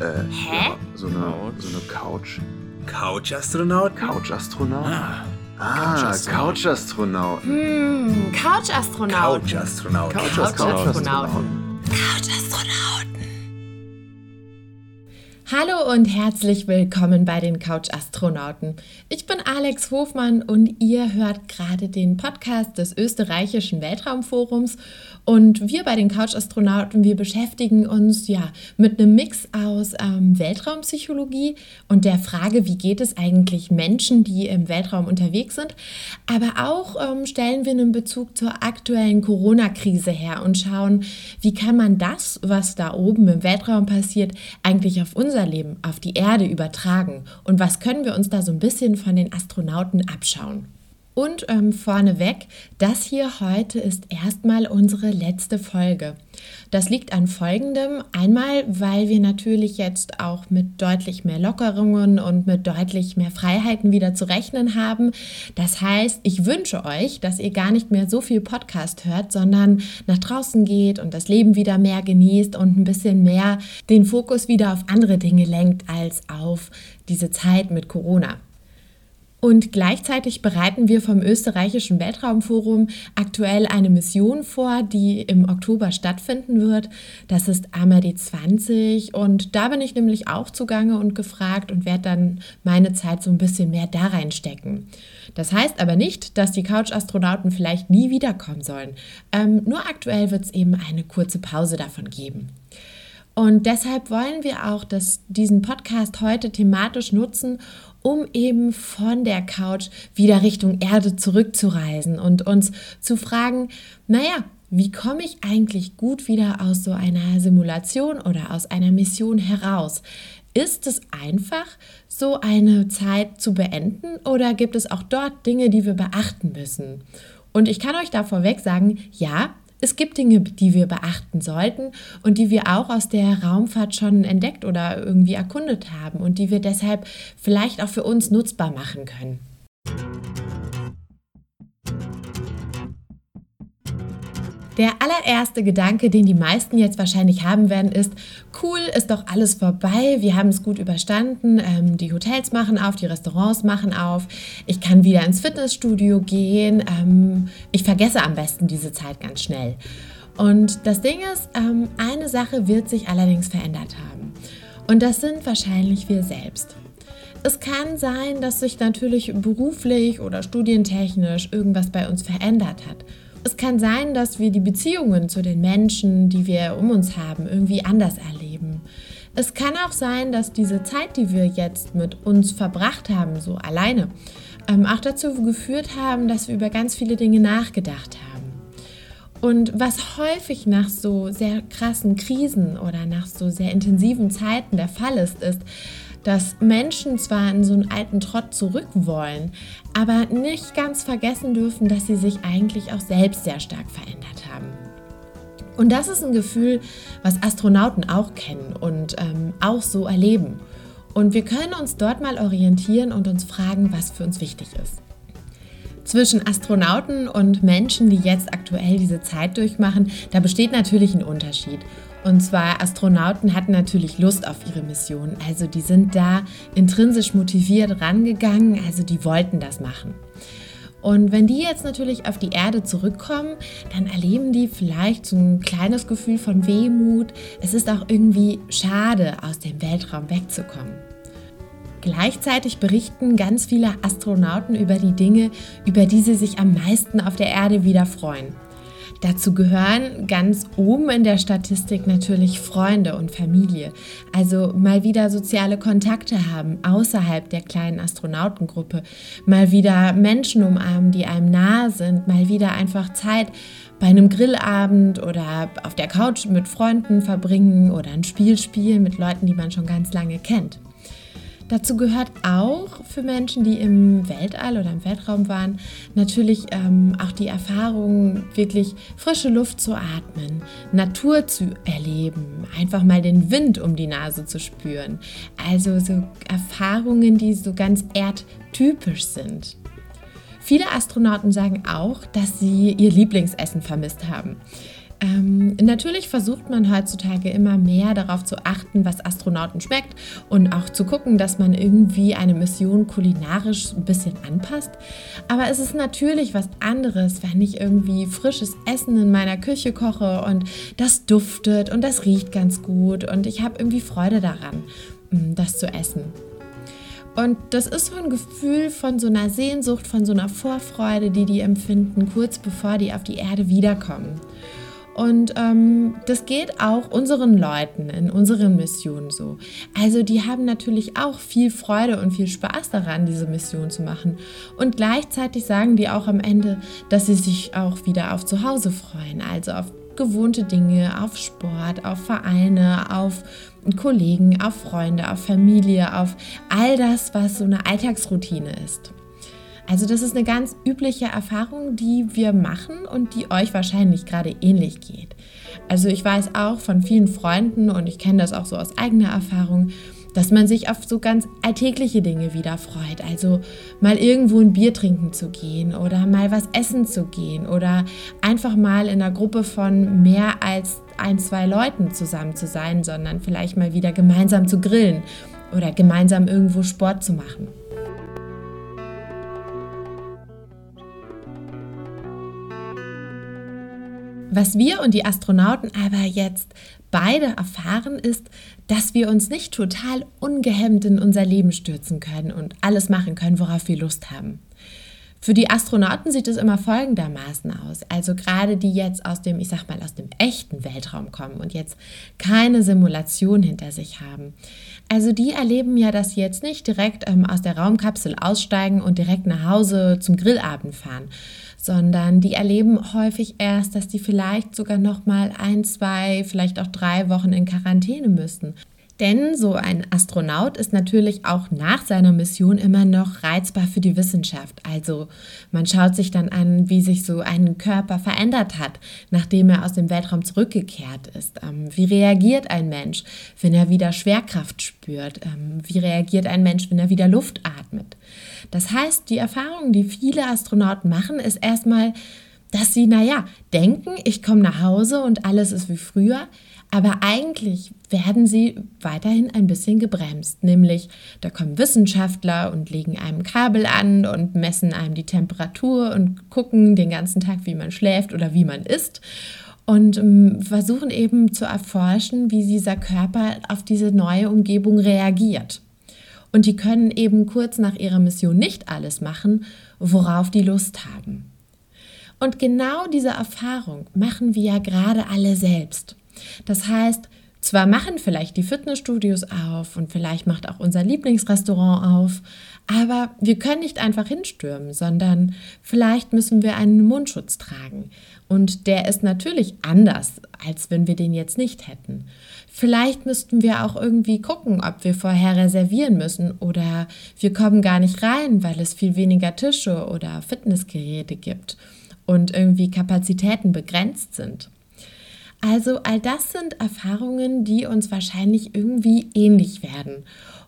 Äh, Hä? Ja, so eine, so eine Couch. Couch-Astronaut? Couch-Astronaut? Ah, Ah, Couch-Astronaut. Couch-Astronaut. Hm, Couch-Astronaut. Couch-Astronaut. Couch-Astronauten. Hallo und herzlich willkommen bei den Couch Astronauten. Ich bin Alex Hofmann und ihr hört gerade den Podcast des österreichischen Weltraumforums und wir bei den Couch Astronauten, wir beschäftigen uns ja mit einem Mix aus ähm, Weltraumpsychologie und der Frage, wie geht es eigentlich Menschen, die im Weltraum unterwegs sind, aber auch ähm, stellen wir einen Bezug zur aktuellen Corona-Krise her und schauen, wie kann man das, was da oben im Weltraum passiert, eigentlich auf unser Leben, auf die Erde übertragen und was können wir uns da so ein bisschen von den Astronauten abschauen. Und ähm, vorneweg, das hier heute ist erstmal unsere letzte Folge. Das liegt an folgendem. Einmal, weil wir natürlich jetzt auch mit deutlich mehr Lockerungen und mit deutlich mehr Freiheiten wieder zu rechnen haben. Das heißt, ich wünsche euch, dass ihr gar nicht mehr so viel Podcast hört, sondern nach draußen geht und das Leben wieder mehr genießt und ein bisschen mehr den Fokus wieder auf andere Dinge lenkt als auf diese Zeit mit Corona. Und gleichzeitig bereiten wir vom österreichischen Weltraumforum aktuell eine Mission vor, die im Oktober stattfinden wird. Das ist AMAD 20 und da bin ich nämlich auch zugange und gefragt und werde dann meine Zeit so ein bisschen mehr da reinstecken. Das heißt aber nicht, dass die Couch-Astronauten vielleicht nie wiederkommen sollen. Ähm, nur aktuell wird es eben eine kurze Pause davon geben. Und deshalb wollen wir auch dass diesen Podcast heute thematisch nutzen, um eben von der Couch wieder Richtung Erde zurückzureisen und uns zu fragen, naja, wie komme ich eigentlich gut wieder aus so einer Simulation oder aus einer Mission heraus? Ist es einfach, so eine Zeit zu beenden oder gibt es auch dort Dinge, die wir beachten müssen? Und ich kann euch da vorweg sagen, ja, es gibt Dinge, die wir beachten sollten und die wir auch aus der Raumfahrt schon entdeckt oder irgendwie erkundet haben und die wir deshalb vielleicht auch für uns nutzbar machen können. Der allererste Gedanke, den die meisten jetzt wahrscheinlich haben werden, ist, cool, ist doch alles vorbei, wir haben es gut überstanden, ähm, die Hotels machen auf, die Restaurants machen auf, ich kann wieder ins Fitnessstudio gehen, ähm, ich vergesse am besten diese Zeit ganz schnell. Und das Ding ist, ähm, eine Sache wird sich allerdings verändert haben. Und das sind wahrscheinlich wir selbst. Es kann sein, dass sich natürlich beruflich oder studientechnisch irgendwas bei uns verändert hat. Es kann sein, dass wir die Beziehungen zu den Menschen, die wir um uns haben, irgendwie anders erleben. Es kann auch sein, dass diese Zeit, die wir jetzt mit uns verbracht haben, so alleine, ähm, auch dazu geführt haben, dass wir über ganz viele Dinge nachgedacht haben. Und was häufig nach so sehr krassen Krisen oder nach so sehr intensiven Zeiten der Fall ist, ist, dass Menschen zwar in so einen alten Trott zurück wollen, aber nicht ganz vergessen dürfen, dass sie sich eigentlich auch selbst sehr stark verändert haben. Und das ist ein Gefühl, was Astronauten auch kennen und ähm, auch so erleben. Und wir können uns dort mal orientieren und uns fragen, was für uns wichtig ist. Zwischen Astronauten und Menschen, die jetzt aktuell diese Zeit durchmachen, da besteht natürlich ein Unterschied. Und zwar Astronauten hatten natürlich Lust auf ihre Mission. Also die sind da intrinsisch motiviert rangegangen, also die wollten das machen. Und wenn die jetzt natürlich auf die Erde zurückkommen, dann erleben die vielleicht so ein kleines Gefühl von Wehmut. Es ist auch irgendwie schade, aus dem Weltraum wegzukommen. Gleichzeitig berichten ganz viele Astronauten über die Dinge, über die sie sich am meisten auf der Erde wieder freuen. Dazu gehören ganz oben in der Statistik natürlich Freunde und Familie. Also mal wieder soziale Kontakte haben außerhalb der kleinen Astronautengruppe. Mal wieder Menschen umarmen, die einem nahe sind. Mal wieder einfach Zeit bei einem Grillabend oder auf der Couch mit Freunden verbringen oder ein Spiel spielen mit Leuten, die man schon ganz lange kennt. Dazu gehört auch für Menschen, die im Weltall oder im Weltraum waren, natürlich ähm, auch die Erfahrung, wirklich frische Luft zu atmen, Natur zu erleben, einfach mal den Wind um die Nase zu spüren. Also so Erfahrungen, die so ganz erdtypisch sind. Viele Astronauten sagen auch, dass sie ihr Lieblingsessen vermisst haben. Ähm, natürlich versucht man heutzutage immer mehr darauf zu achten, was Astronauten schmeckt und auch zu gucken, dass man irgendwie eine Mission kulinarisch ein bisschen anpasst. Aber es ist natürlich was anderes, wenn ich irgendwie frisches Essen in meiner Küche koche und das duftet und das riecht ganz gut und ich habe irgendwie Freude daran, mm, das zu essen. Und das ist so ein Gefühl von so einer Sehnsucht, von so einer Vorfreude, die die empfinden, kurz bevor die auf die Erde wiederkommen. Und ähm, das geht auch unseren Leuten in unseren Missionen so. Also die haben natürlich auch viel Freude und viel Spaß daran, diese Mission zu machen. Und gleichzeitig sagen die auch am Ende, dass sie sich auch wieder auf Zuhause freuen. Also auf gewohnte Dinge, auf Sport, auf Vereine, auf Kollegen, auf Freunde, auf Familie, auf all das, was so eine Alltagsroutine ist. Also das ist eine ganz übliche Erfahrung, die wir machen und die euch wahrscheinlich gerade ähnlich geht. Also ich weiß auch von vielen Freunden und ich kenne das auch so aus eigener Erfahrung, dass man sich auf so ganz alltägliche Dinge wieder freut. Also mal irgendwo ein Bier trinken zu gehen oder mal was essen zu gehen oder einfach mal in einer Gruppe von mehr als ein, zwei Leuten zusammen zu sein, sondern vielleicht mal wieder gemeinsam zu grillen oder gemeinsam irgendwo Sport zu machen. Was wir und die Astronauten aber jetzt beide erfahren, ist, dass wir uns nicht total ungehemmt in unser Leben stürzen können und alles machen können, worauf wir Lust haben. Für die Astronauten sieht es immer folgendermaßen aus. Also gerade die jetzt aus dem, ich sag mal, aus dem echten Weltraum kommen und jetzt keine Simulation hinter sich haben. Also die erleben ja, dass sie jetzt nicht direkt ähm, aus der Raumkapsel aussteigen und direkt nach Hause zum Grillabend fahren, sondern die erleben häufig erst, dass die vielleicht sogar noch mal ein, zwei, vielleicht auch drei Wochen in Quarantäne müssen. Denn so ein Astronaut ist natürlich auch nach seiner Mission immer noch reizbar für die Wissenschaft. Also man schaut sich dann an, wie sich so ein Körper verändert hat, nachdem er aus dem Weltraum zurückgekehrt ist. Ähm, wie reagiert ein Mensch, wenn er wieder Schwerkraft spürt? Ähm, wie reagiert ein Mensch, wenn er wieder Luft atmet? Das heißt, die Erfahrung, die viele Astronauten machen, ist erstmal, dass sie, naja, denken, ich komme nach Hause und alles ist wie früher, aber eigentlich werden sie weiterhin ein bisschen gebremst. Nämlich, da kommen Wissenschaftler und legen einem Kabel an und messen einem die Temperatur und gucken den ganzen Tag, wie man schläft oder wie man isst. Und ähm, versuchen eben zu erforschen, wie dieser Körper auf diese neue Umgebung reagiert. Und die können eben kurz nach ihrer Mission nicht alles machen, worauf die Lust haben. Und genau diese Erfahrung machen wir ja gerade alle selbst. Das heißt, zwar machen vielleicht die Fitnessstudios auf und vielleicht macht auch unser Lieblingsrestaurant auf, aber wir können nicht einfach hinstürmen, sondern vielleicht müssen wir einen Mundschutz tragen. Und der ist natürlich anders, als wenn wir den jetzt nicht hätten. Vielleicht müssten wir auch irgendwie gucken, ob wir vorher reservieren müssen oder wir kommen gar nicht rein, weil es viel weniger Tische oder Fitnessgeräte gibt und irgendwie Kapazitäten begrenzt sind. Also all das sind Erfahrungen, die uns wahrscheinlich irgendwie ähnlich werden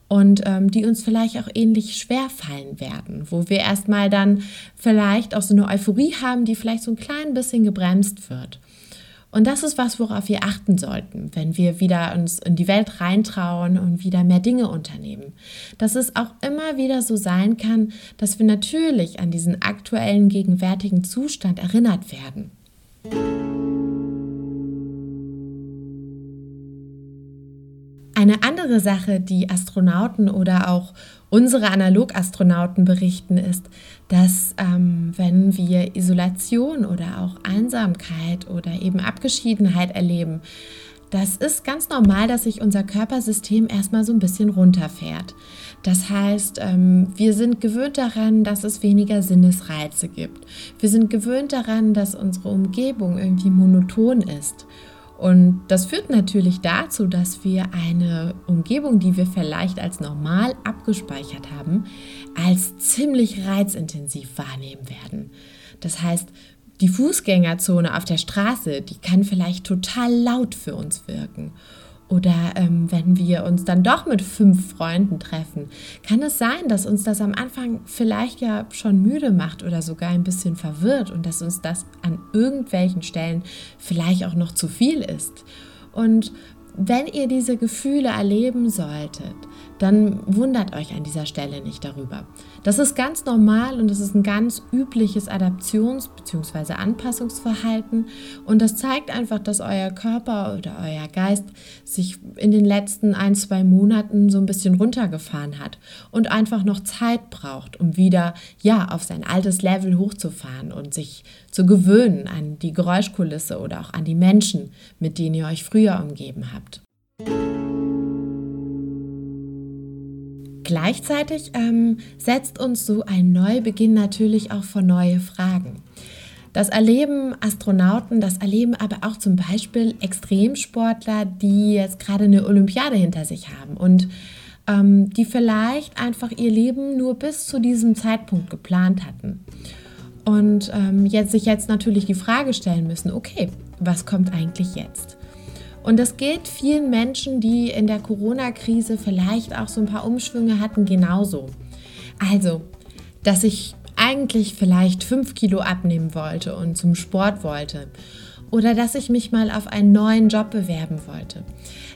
und ähm, die uns vielleicht auch ähnlich schwer fallen werden, wo wir erstmal dann vielleicht auch so eine Euphorie haben, die vielleicht so ein klein bisschen gebremst wird. Und das ist was, worauf wir achten sollten, wenn wir wieder uns in die Welt reintrauen und wieder mehr Dinge unternehmen. Dass es auch immer wieder so sein kann, dass wir natürlich an diesen aktuellen gegenwärtigen Zustand erinnert werden. Eine andere Sache, die Astronauten oder auch unsere Analogastronauten berichten, ist, dass ähm, wenn wir Isolation oder auch Einsamkeit oder eben Abgeschiedenheit erleben, das ist ganz normal, dass sich unser Körpersystem erstmal so ein bisschen runterfährt. Das heißt, ähm, wir sind gewöhnt daran, dass es weniger Sinnesreize gibt. Wir sind gewöhnt daran, dass unsere Umgebung irgendwie monoton ist. Und das führt natürlich dazu, dass wir eine Umgebung, die wir vielleicht als normal abgespeichert haben, als ziemlich reizintensiv wahrnehmen werden. Das heißt, die Fußgängerzone auf der Straße, die kann vielleicht total laut für uns wirken. Oder ähm, wenn wir uns dann doch mit fünf Freunden treffen, kann es sein, dass uns das am Anfang vielleicht ja schon müde macht oder sogar ein bisschen verwirrt und dass uns das an irgendwelchen Stellen vielleicht auch noch zu viel ist. Und wenn ihr diese Gefühle erleben solltet, dann wundert euch an dieser Stelle nicht darüber. Das ist ganz normal und das ist ein ganz übliches Adaptions- bzw. Anpassungsverhalten und das zeigt einfach, dass euer Körper oder euer Geist sich in den letzten ein, zwei Monaten so ein bisschen runtergefahren hat und einfach noch Zeit braucht, um wieder ja auf sein altes Level hochzufahren und sich zu gewöhnen an die Geräuschkulisse oder auch an die Menschen, mit denen ihr euch früher umgeben habt. Gleichzeitig ähm, setzt uns so ein Neubeginn natürlich auch vor neue Fragen. Das erleben Astronauten, das erleben aber auch zum Beispiel Extremsportler, die jetzt gerade eine Olympiade hinter sich haben und ähm, die vielleicht einfach ihr Leben nur bis zu diesem Zeitpunkt geplant hatten. Und ähm, jetzt sich jetzt natürlich die Frage stellen müssen, okay, was kommt eigentlich jetzt? Und das gilt vielen Menschen, die in der Corona-Krise vielleicht auch so ein paar Umschwünge hatten, genauso. Also, dass ich eigentlich vielleicht fünf Kilo abnehmen wollte und zum Sport wollte. Oder dass ich mich mal auf einen neuen Job bewerben wollte.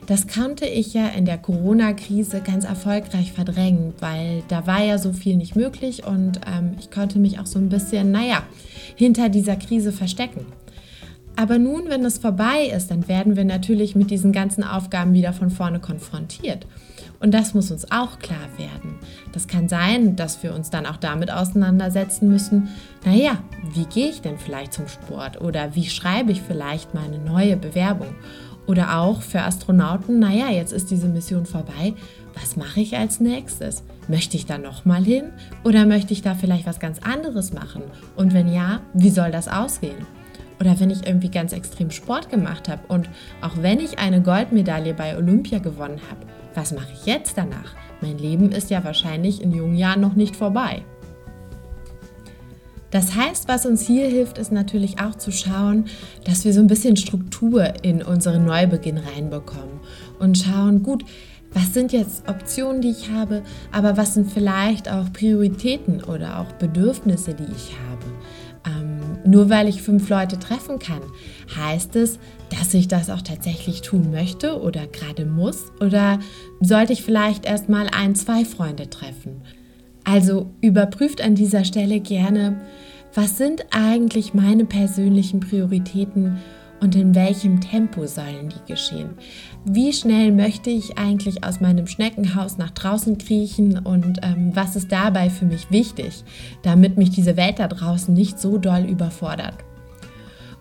Das konnte ich ja in der Corona-Krise ganz erfolgreich verdrängen, weil da war ja so viel nicht möglich und ähm, ich konnte mich auch so ein bisschen, naja, hinter dieser Krise verstecken. Aber nun, wenn es vorbei ist, dann werden wir natürlich mit diesen ganzen Aufgaben wieder von vorne konfrontiert. Und das muss uns auch klar werden. Das kann sein, dass wir uns dann auch damit auseinandersetzen müssen, naja, wie gehe ich denn vielleicht zum Sport oder wie schreibe ich vielleicht mal eine neue Bewerbung? Oder auch für Astronauten, naja, jetzt ist diese Mission vorbei, was mache ich als nächstes? Möchte ich da nochmal hin oder möchte ich da vielleicht was ganz anderes machen? Und wenn ja, wie soll das aussehen? Oder wenn ich irgendwie ganz extrem Sport gemacht habe und auch wenn ich eine Goldmedaille bei Olympia gewonnen habe, was mache ich jetzt danach? Mein Leben ist ja wahrscheinlich in jungen Jahren noch nicht vorbei. Das heißt, was uns hier hilft, ist natürlich auch zu schauen, dass wir so ein bisschen Struktur in unseren Neubeginn reinbekommen und schauen, gut, was sind jetzt Optionen, die ich habe, aber was sind vielleicht auch Prioritäten oder auch Bedürfnisse, die ich habe. Nur weil ich fünf Leute treffen kann, heißt es, dass ich das auch tatsächlich tun möchte oder gerade muss? Oder sollte ich vielleicht erst mal ein, zwei Freunde treffen? Also überprüft an dieser Stelle gerne, was sind eigentlich meine persönlichen Prioritäten und in welchem Tempo sollen die geschehen? Wie schnell möchte ich eigentlich aus meinem Schneckenhaus nach draußen kriechen und ähm, was ist dabei für mich wichtig, damit mich diese Welt da draußen nicht so doll überfordert?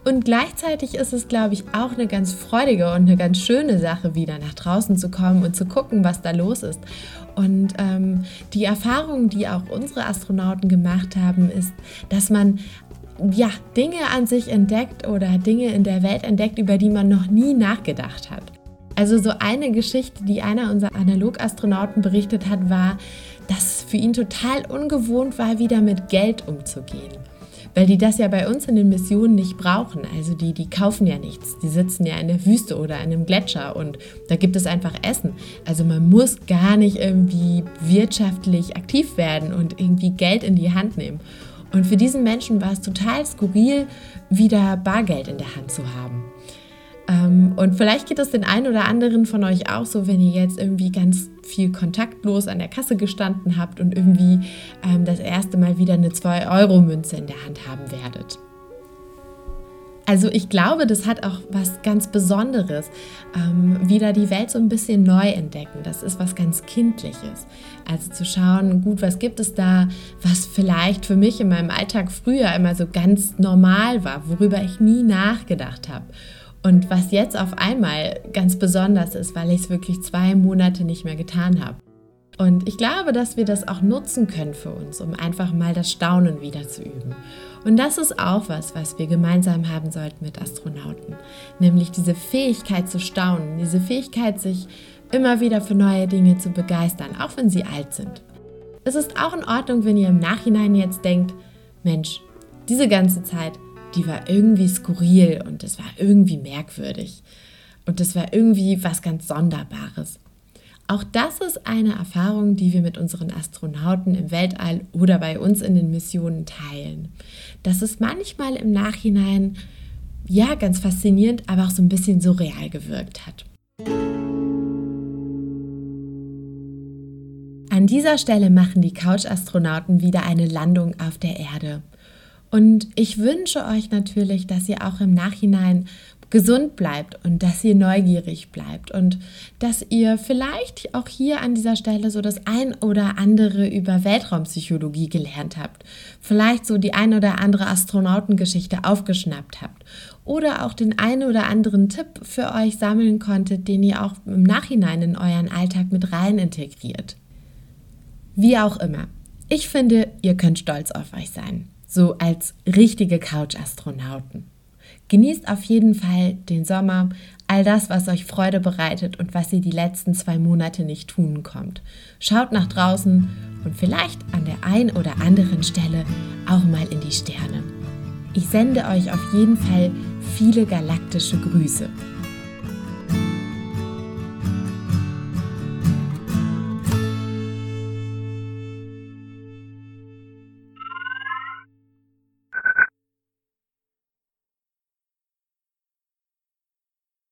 Und gleichzeitig ist es, glaube ich, auch eine ganz freudige und eine ganz schöne Sache, wieder nach draußen zu kommen und zu gucken, was da los ist. Und ähm, die Erfahrung, die auch unsere Astronauten gemacht haben, ist, dass man ja, Dinge an sich entdeckt oder Dinge in der Welt entdeckt, über die man noch nie nachgedacht hat. Also so eine Geschichte, die einer unserer Analogastronauten berichtet hat, war, dass für ihn total ungewohnt war, wieder mit Geld umzugehen. Weil die das ja bei uns in den Missionen nicht brauchen. Also die, die kaufen ja nichts. Die sitzen ja in der Wüste oder in einem Gletscher und da gibt es einfach Essen. Also man muss gar nicht irgendwie wirtschaftlich aktiv werden und irgendwie Geld in die Hand nehmen. Und für diesen Menschen war es total skurril, wieder Bargeld in der Hand zu haben. Ähm, und vielleicht geht es den einen oder anderen von euch auch so, wenn ihr jetzt irgendwie ganz viel kontaktlos an der Kasse gestanden habt und irgendwie ähm, das erste Mal wieder eine 2-Euro-Münze in der Hand haben werdet. Also ich glaube, das hat auch was ganz Besonderes. Ähm, wieder die Welt so ein bisschen neu entdecken. Das ist was ganz Kindliches. Also zu schauen, gut, was gibt es da, was vielleicht für mich in meinem Alltag früher immer so ganz normal war, worüber ich nie nachgedacht habe. Und was jetzt auf einmal ganz besonders ist, weil ich es wirklich zwei Monate nicht mehr getan habe. Und ich glaube, dass wir das auch nutzen können für uns, um einfach mal das Staunen wieder zu üben. Und das ist auch was, was wir gemeinsam haben sollten mit Astronauten, nämlich diese Fähigkeit zu staunen, diese Fähigkeit, sich immer wieder für neue Dinge zu begeistern, auch wenn sie alt sind. Es ist auch in Ordnung, wenn ihr im Nachhinein jetzt denkt, Mensch, diese ganze Zeit, die war irgendwie skurril und es war irgendwie merkwürdig. Und das war irgendwie was ganz Sonderbares. Auch das ist eine Erfahrung, die wir mit unseren Astronauten im Weltall oder bei uns in den Missionen teilen. Dass es manchmal im Nachhinein ja ganz faszinierend, aber auch so ein bisschen surreal gewirkt hat. An dieser Stelle machen die Couch-Astronauten wieder eine Landung auf der Erde. Und ich wünsche euch natürlich, dass ihr auch im Nachhinein gesund bleibt und dass ihr neugierig bleibt und dass ihr vielleicht auch hier an dieser Stelle so das ein oder andere über Weltraumpsychologie gelernt habt, vielleicht so die ein oder andere Astronautengeschichte aufgeschnappt habt oder auch den einen oder anderen Tipp für euch sammeln konntet, den ihr auch im Nachhinein in euren Alltag mit rein integriert. Wie auch immer. Ich finde, ihr könnt stolz auf euch sein, so als richtige Couch-Astronauten. Genießt auf jeden Fall den Sommer, all das, was euch Freude bereitet und was ihr die letzten zwei Monate nicht tun kommt. Schaut nach draußen und vielleicht an der einen oder anderen Stelle auch mal in die Sterne. Ich sende euch auf jeden Fall viele galaktische Grüße.